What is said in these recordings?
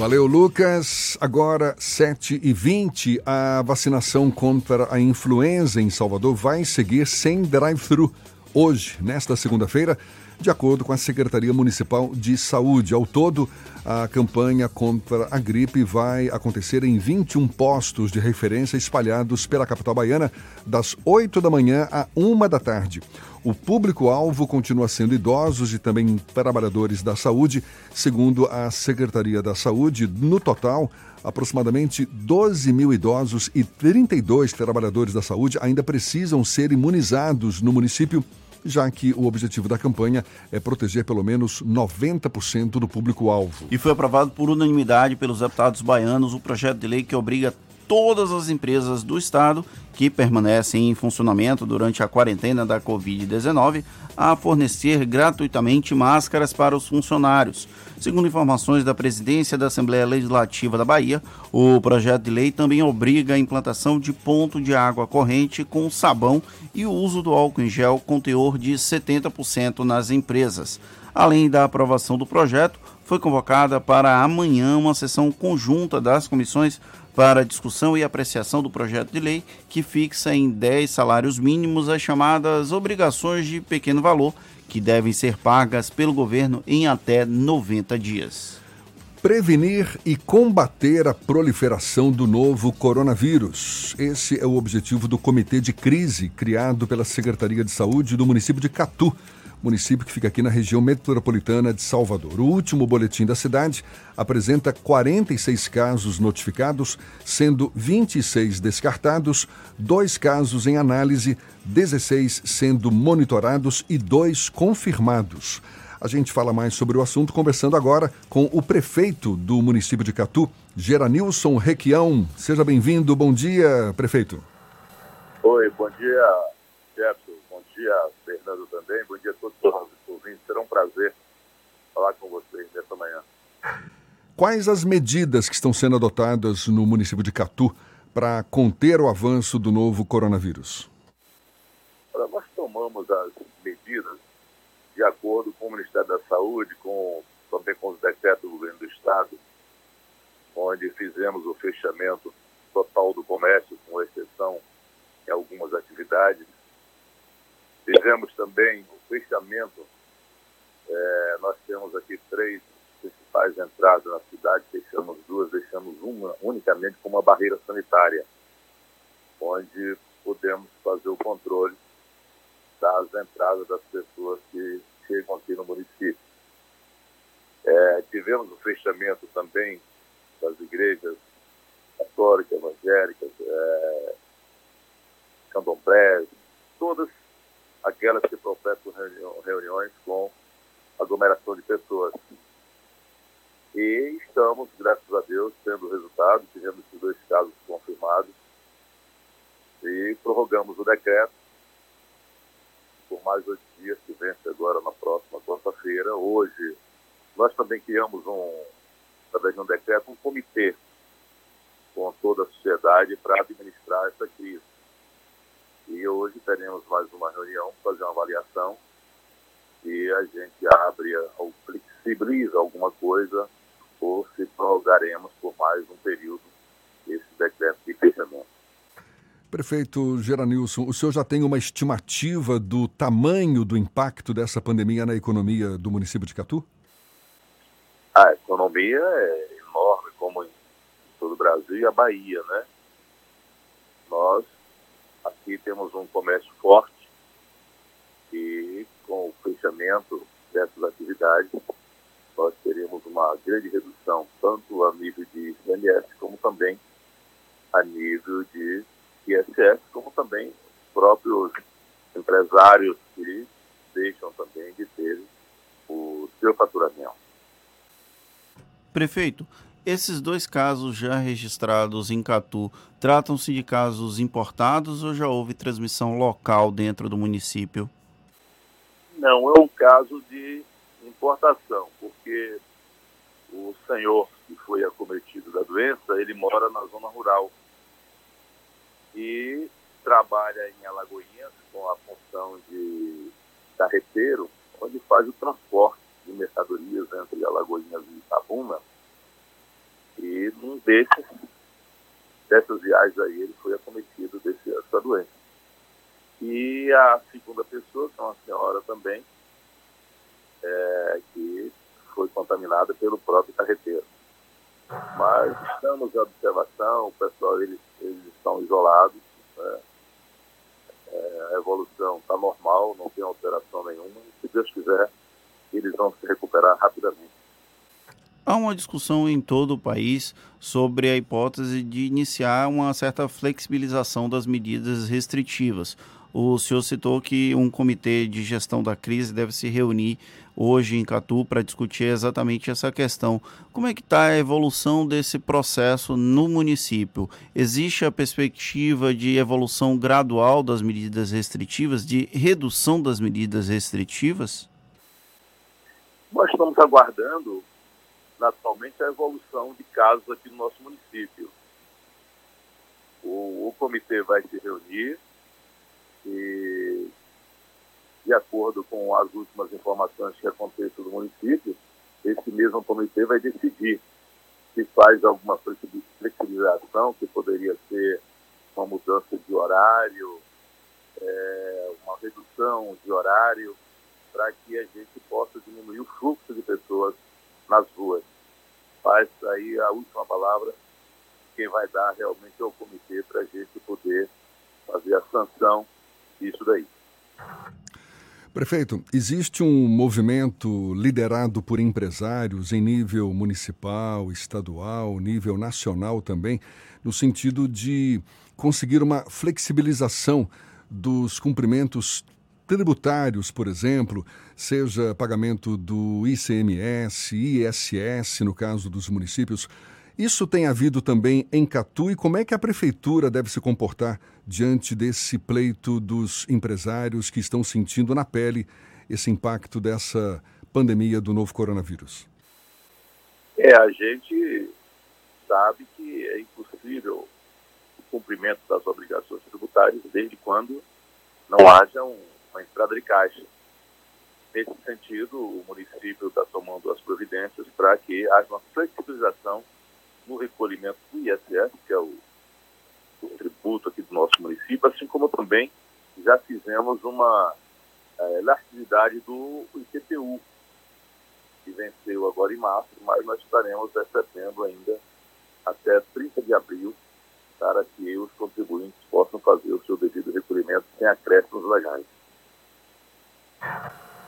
Valeu, Lucas. Agora, 7h20, a vacinação contra a influenza em Salvador vai seguir sem drive-thru. Hoje, nesta segunda-feira, de acordo com a Secretaria Municipal de Saúde. Ao todo, a campanha contra a gripe vai acontecer em 21 postos de referência espalhados pela capital baiana, das 8 da manhã à 1 da tarde. O público-alvo continua sendo idosos e também trabalhadores da saúde. Segundo a Secretaria da Saúde, no total, aproximadamente 12 mil idosos e 32 trabalhadores da saúde ainda precisam ser imunizados no município já que o objetivo da campanha é proteger pelo menos 90% do público-alvo. E foi aprovado por unanimidade pelos deputados baianos o projeto de lei que obriga todas as empresas do estado que permanecem em funcionamento durante a quarentena da Covid-19 a fornecer gratuitamente máscaras para os funcionários. Segundo informações da presidência da Assembleia Legislativa da Bahia, o projeto de lei também obriga a implantação de ponto de água corrente com sabão e o uso do álcool em gel com teor de 70% nas empresas. Além da aprovação do projeto, foi convocada para amanhã uma sessão conjunta das comissões para discussão e apreciação do projeto de lei que fixa em 10 salários mínimos as chamadas obrigações de pequeno valor, que devem ser pagas pelo governo em até 90 dias. Prevenir e combater a proliferação do novo coronavírus. Esse é o objetivo do Comitê de Crise, criado pela Secretaria de Saúde do município de Catu município que fica aqui na região metropolitana de Salvador. O último boletim da cidade apresenta 46 casos notificados, sendo 26 descartados, dois casos em análise, 16 sendo monitorados e dois confirmados. A gente fala mais sobre o assunto conversando agora com o prefeito do município de Catu, Geranilson Requião. Seja bem-vindo. Bom dia, prefeito. Oi, bom dia, Jefferson. Bom dia, Fernando também. Bom dia a todos os ouvintes. Será um prazer falar com vocês nessa manhã. Quais as medidas que estão sendo adotadas no município de Catu para conter o avanço do novo coronavírus? Nós tomamos as medidas de acordo com o Ministério da Saúde, com, também com os decretos do governo do Estado, onde fizemos o fechamento total do comércio, com exceção em algumas atividades, Fizemos também o fechamento. É, nós temos aqui três principais entradas na cidade, fechamos duas, deixamos uma unicamente com uma barreira sanitária, onde podemos fazer o controle das entradas das pessoas que chegam aqui no município. É, tivemos o fechamento também das igrejas católicas, evangélicas, é, candomblés, todas aquelas que professam reuniões com aglomeração de pessoas. E estamos, graças a Deus, tendo resultado, tivemos esses dois casos confirmados e prorrogamos o decreto por mais oito dias, que vence agora na próxima quarta-feira. Hoje, nós também criamos um, através de um decreto, um comitê com toda a sociedade para administrar essa crise. E hoje teremos mais uma reunião, fazer uma avaliação e a gente abre ou flexibiliza alguma coisa ou se prorrogaremos por mais um período esse decreto de fechamento. Prefeito Geranilson, o senhor já tem uma estimativa do tamanho do impacto dessa pandemia na economia do município de Catu? A economia é enorme, como em todo o Brasil e a Bahia, né? Nós Aqui temos um comércio forte e com o fechamento dessas atividades nós teremos uma grande redução tanto a nível de ICMS como também a nível de ISS, como também os próprios empresários que deixam também de ter o seu faturamento. Prefeito, esses dois casos já registrados em Catu tratam-se de casos importados ou já houve transmissão local dentro do município? Não, é um caso de importação, senhor que foi acometido da doença, ele mora na zona rural e trabalha em Alagoinhas com a função de carreteiro, onde faz o transporte de mercadorias entre Alagoinhas e Itabuna e num desses, dessas viagens aí, ele foi acometido dessa doença. E a segunda pessoa, que é uma senhora também, é, que foi contaminada pelo próprio carreteiro. Mas estamos em observação, o pessoal eles, eles estão isolados, né? é, a evolução está normal, não tem alteração nenhuma, e se Deus quiser, eles vão se recuperar rapidamente. Há uma discussão em todo o país sobre a hipótese de iniciar uma certa flexibilização das medidas restritivas. O senhor citou que um comitê de gestão da crise deve se reunir hoje em Catu para discutir exatamente essa questão. Como é que está a evolução desse processo no município? Existe a perspectiva de evolução gradual das medidas restritivas, de redução das medidas restritivas? Nós estamos aguardando naturalmente a evolução de casos aqui no nosso município. O, o comitê vai se reunir e, de acordo com as últimas informações que acontecem no município, esse mesmo comitê vai decidir se faz alguma flexibilização, que poderia ser uma mudança de horário, é, uma redução de horário, para que a gente possa diminuir o fluxo de pessoas nas ruas. Mas aí a última palavra, quem vai dar realmente é o comitê para a gente poder fazer a sanção disso daí. Prefeito, existe um movimento liderado por empresários em nível municipal, estadual, nível nacional também, no sentido de conseguir uma flexibilização dos cumprimentos tributários, por exemplo, seja pagamento do ICMS, ISS, no caso dos municípios. Isso tem havido também em Catu e como é que a prefeitura deve se comportar diante desse pleito dos empresários que estão sentindo na pele esse impacto dessa pandemia do novo coronavírus? É, a gente sabe que é impossível o cumprimento das obrigações tributárias desde quando não haja um uma entrada de caixa. Nesse sentido, o município está tomando as providências para que haja uma flexibilização no recolhimento do ISS, que é o, o tributo aqui do nosso município, assim como também já fizemos uma é, elasticidade do IPTU, que venceu agora em março, mas nós estaremos recebendo ainda até 30 de abril para que os contribuintes possam fazer o seu devido recolhimento sem acréscimos legais.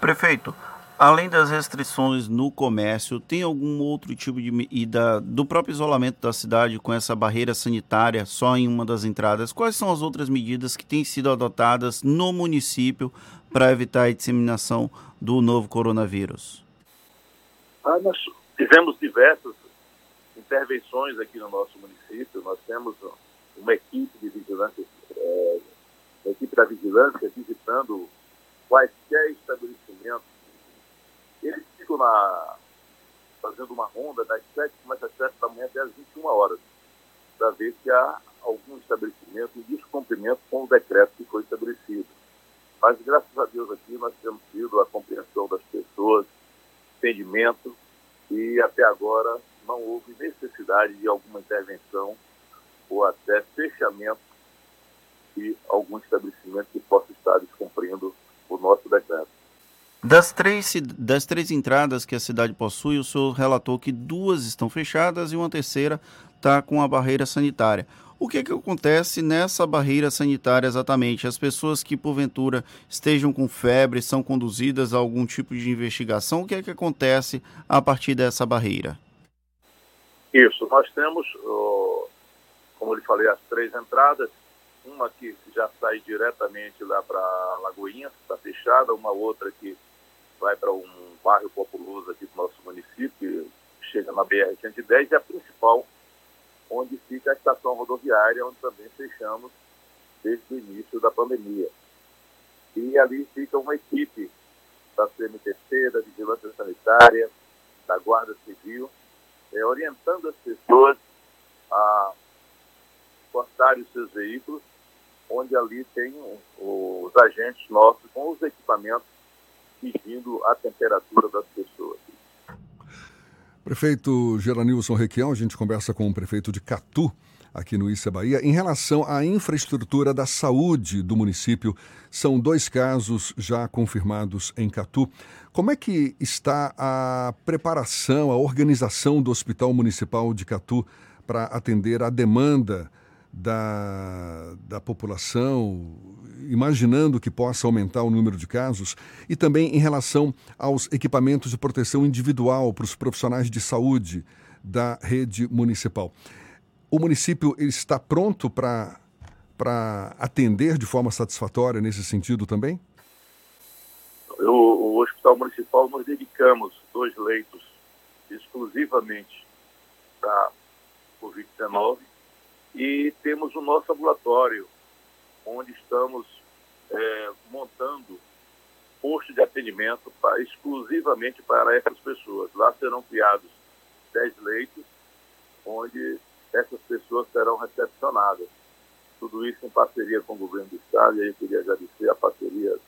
Prefeito, além das restrições no comércio, tem algum outro tipo de e da, do próprio isolamento da cidade com essa barreira sanitária só em uma das entradas? Quais são as outras medidas que têm sido adotadas no município para evitar a disseminação do novo coronavírus? Ah, nós tivemos diversas intervenções aqui no nosso município. Nós temos uma equipe de vigilância, uma equipe da vigilância visitando quaisquer estabelecimentos, na, fazendo uma ronda das 7, começa às 7 da manhã até às 21 horas, para ver se há algum estabelecimento em descumprimento com o decreto que foi estabelecido. Mas, graças a Deus, aqui nós temos tido a compreensão das pessoas, entendimento, e até agora não houve necessidade de alguma intervenção ou até fechamento de algum estabelecimento que possa estar descumprindo o nosso decreto. Das três, das três entradas que a cidade possui, o senhor relatou que duas estão fechadas e uma terceira está com a barreira sanitária. O que, que acontece nessa barreira sanitária exatamente? As pessoas que porventura estejam com febre são conduzidas a algum tipo de investigação? O que é que acontece a partir dessa barreira? Isso, nós temos, como lhe falei, as três entradas uma que já sai diretamente lá para Lagoinha, está fechada, uma outra que vai para um bairro populoso aqui do nosso município, chega na BR-110, e a principal, onde fica a estação rodoviária, onde também fechamos desde o início da pandemia. E ali fica uma equipe da CMTC, da Vigilância Sanitária, da Guarda Civil, é, orientando as pessoas a cortarem os seus veículos onde ali tem os agentes nossos com os equipamentos medindo a temperatura das pessoas. Prefeito Geranilson Requião, a gente conversa com o prefeito de Catu, aqui no Issa Bahia. Em relação à infraestrutura da saúde do município, são dois casos já confirmados em Catu. Como é que está a preparação, a organização do Hospital Municipal de Catu para atender a demanda da, da população, imaginando que possa aumentar o número de casos, e também em relação aos equipamentos de proteção individual para os profissionais de saúde da rede municipal. O município está pronto para atender de forma satisfatória nesse sentido também? O, o Hospital Municipal nós dedicamos dois leitos exclusivamente para Covid-19 e temos o nosso ambulatório, onde estamos é, montando posto de atendimento para, exclusivamente para essas pessoas. Lá serão criados 10 leitos, onde essas pessoas serão recepcionadas. Tudo isso em parceria com o governo do Estado, e aí eu queria agradecer a parceria do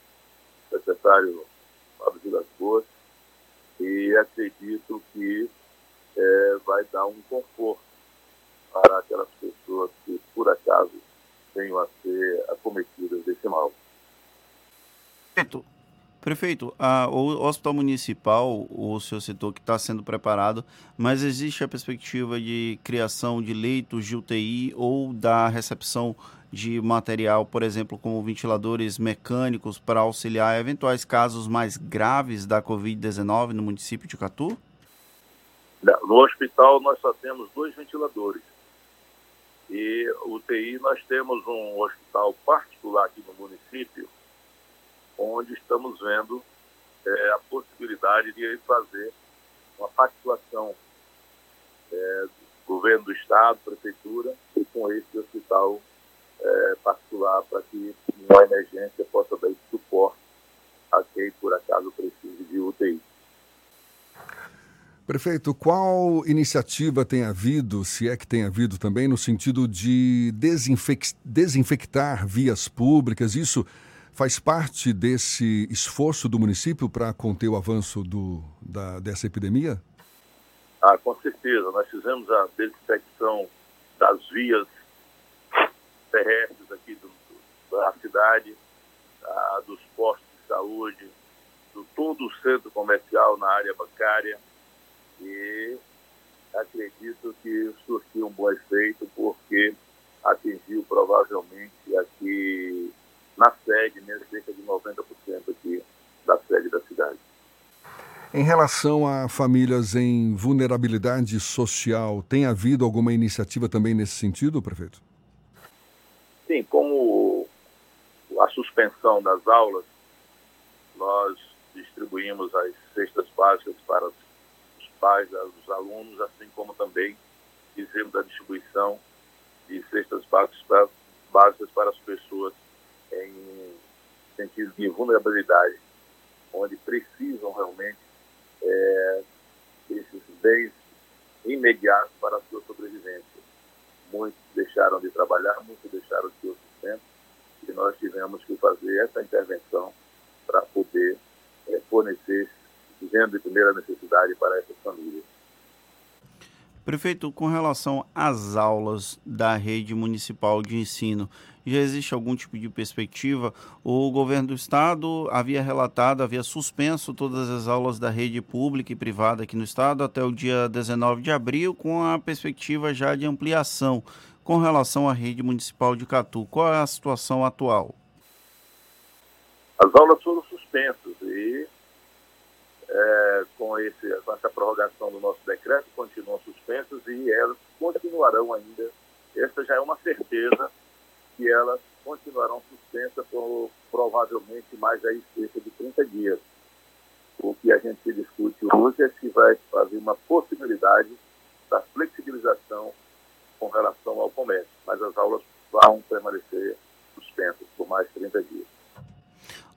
secretário Fábio Vilas Boas, e acredito que é, vai dar um conforto para aquelas pessoas que, por acaso, venham a ser acometidas desse mal. Prefeito, prefeito a, o Hospital Municipal, o seu setor que está sendo preparado, mas existe a perspectiva de criação de leitos de UTI ou da recepção de material, por exemplo, como ventiladores mecânicos para auxiliar eventuais casos mais graves da Covid-19 no município de Catu? No hospital nós só temos dois ventiladores. UTI, nós temos um hospital particular aqui no município, onde estamos vendo é, a possibilidade de fazer uma participação é, do governo do estado, prefeitura, e com esse hospital é, particular para que uma emergência possa dar suporte a quem por acaso precise de UTI. Prefeito, qual iniciativa tem havido, se é que tem havido também, no sentido de desinfec desinfectar vias públicas? Isso faz parte desse esforço do município para conter o avanço do, da, dessa epidemia? Ah, com certeza. Nós fizemos a desinfecção das vias terrestres aqui do, do, da cidade, ah, dos postos de saúde, do todo o centro comercial na área bancária e acredito que surtiu um bom efeito porque atingiu provavelmente aqui na sede, né, cerca de 90% aqui da sede da cidade. Em relação a famílias em vulnerabilidade social, tem havido alguma iniciativa também nesse sentido, prefeito? Sim, como a suspensão das aulas, nós distribuímos as cestas básicas para os pais, dos alunos, assim como também fizemos a distribuição de cestas básicas para, básicas para as pessoas em sentido de vulnerabilidade, onde precisam realmente é, desses bens imediatos para a sua sobrevivência. Muitos deixaram de trabalhar, muitos deixaram de ter sustento, e nós tivemos que fazer essa intervenção para poder é, fornecer sendo de primeira necessidade para essas famílias. Prefeito, com relação às aulas da rede municipal de ensino, já existe algum tipo de perspectiva? O governo do estado havia relatado, havia suspenso todas as aulas da rede pública e privada aqui no estado até o dia 19 de abril, com a perspectiva já de ampliação. Com relação à rede municipal de Catu, qual é a situação atual? As aulas foram suspensas é, com, esse, com essa prorrogação do nosso decreto, continuam suspensas e elas continuarão ainda. Essa já é uma certeza que elas continuarão suspensas por provavelmente mais aí cerca de 30 dias. O que a gente discute hoje é se vai fazer uma possibilidade da flexibilização com relação ao comércio, mas as aulas vão permanecer suspensas por mais 30 dias.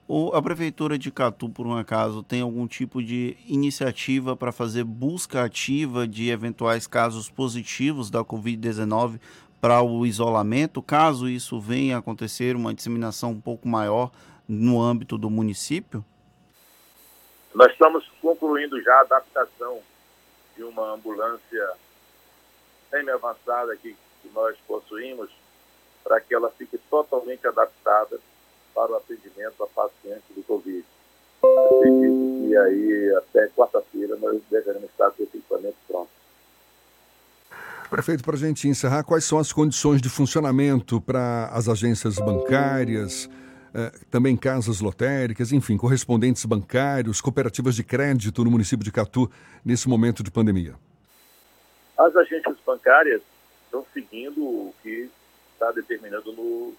O, a Prefeitura de Catu, por um acaso, tem algum tipo de iniciativa para fazer busca ativa de eventuais casos positivos da Covid-19 para o isolamento, caso isso venha a acontecer, uma disseminação um pouco maior no âmbito do município? Nós estamos concluindo já a adaptação de uma ambulância semi-avançada que, que nós possuímos, para que ela fique totalmente adaptada para o atendimento a pacientes do Covid. Acredito que aí até quarta-feira nós devemos estar com esse equipamento pronto. Prefeito, para a gente encerrar, quais são as condições de funcionamento para as agências bancárias, eh, também casas lotéricas, enfim, correspondentes bancários, cooperativas de crédito no município de Catu nesse momento de pandemia? As agências bancárias estão seguindo o que está determinando no,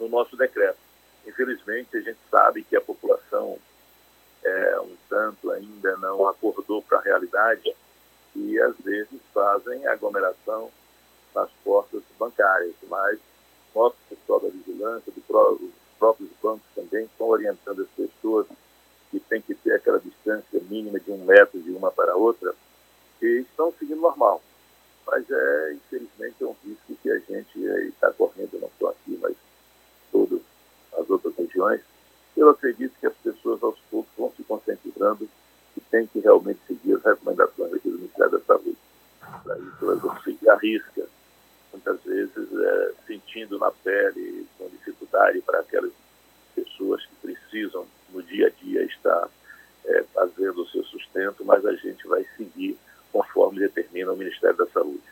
no nosso decreto. Infelizmente, a gente sabe que a população é, um tanto ainda não acordou para a realidade e às vezes fazem aglomeração nas portas bancárias, mas nosso pessoal da vigilância, do os próprios bancos também estão orientando as pessoas que tem que ter aquela distância mínima de um metro de uma para a outra, e estão seguindo normal. Mas é, infelizmente, é um risco que a gente está correndo, não só aqui, mas regiões. Eu acredito que as pessoas aos poucos vão se conscientizando que tem que realmente seguir as recomendações aqui do Ministério da Saúde. Para isso, elas vão seguir a risca, muitas vezes é, sentindo na pele, com dificuldade para aquelas pessoas que precisam, no dia a dia, estar é, fazendo o seu sustento, mas a gente vai seguir conforme determina o Ministério da Saúde.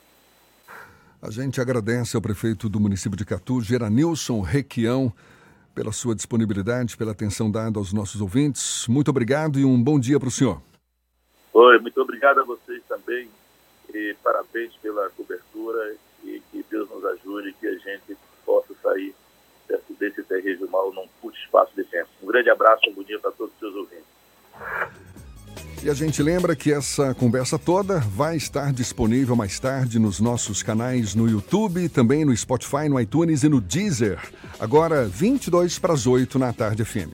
A gente agradece ao prefeito do município de Catu, Geranilson Requião, pela sua disponibilidade, pela atenção dada aos nossos ouvintes. Muito obrigado e um bom dia para o senhor. Oi, muito obrigado a vocês também e parabéns pela cobertura e que Deus nos ajude que a gente possa sair desse, desse mal num curto espaço de tempo. Um grande abraço, um bom dia para todos os seus ouvintes. E a gente lembra que essa conversa toda vai estar disponível mais tarde nos nossos canais no YouTube, também no Spotify, no iTunes e no Deezer. Agora, 22 para as 8 na tarde FM.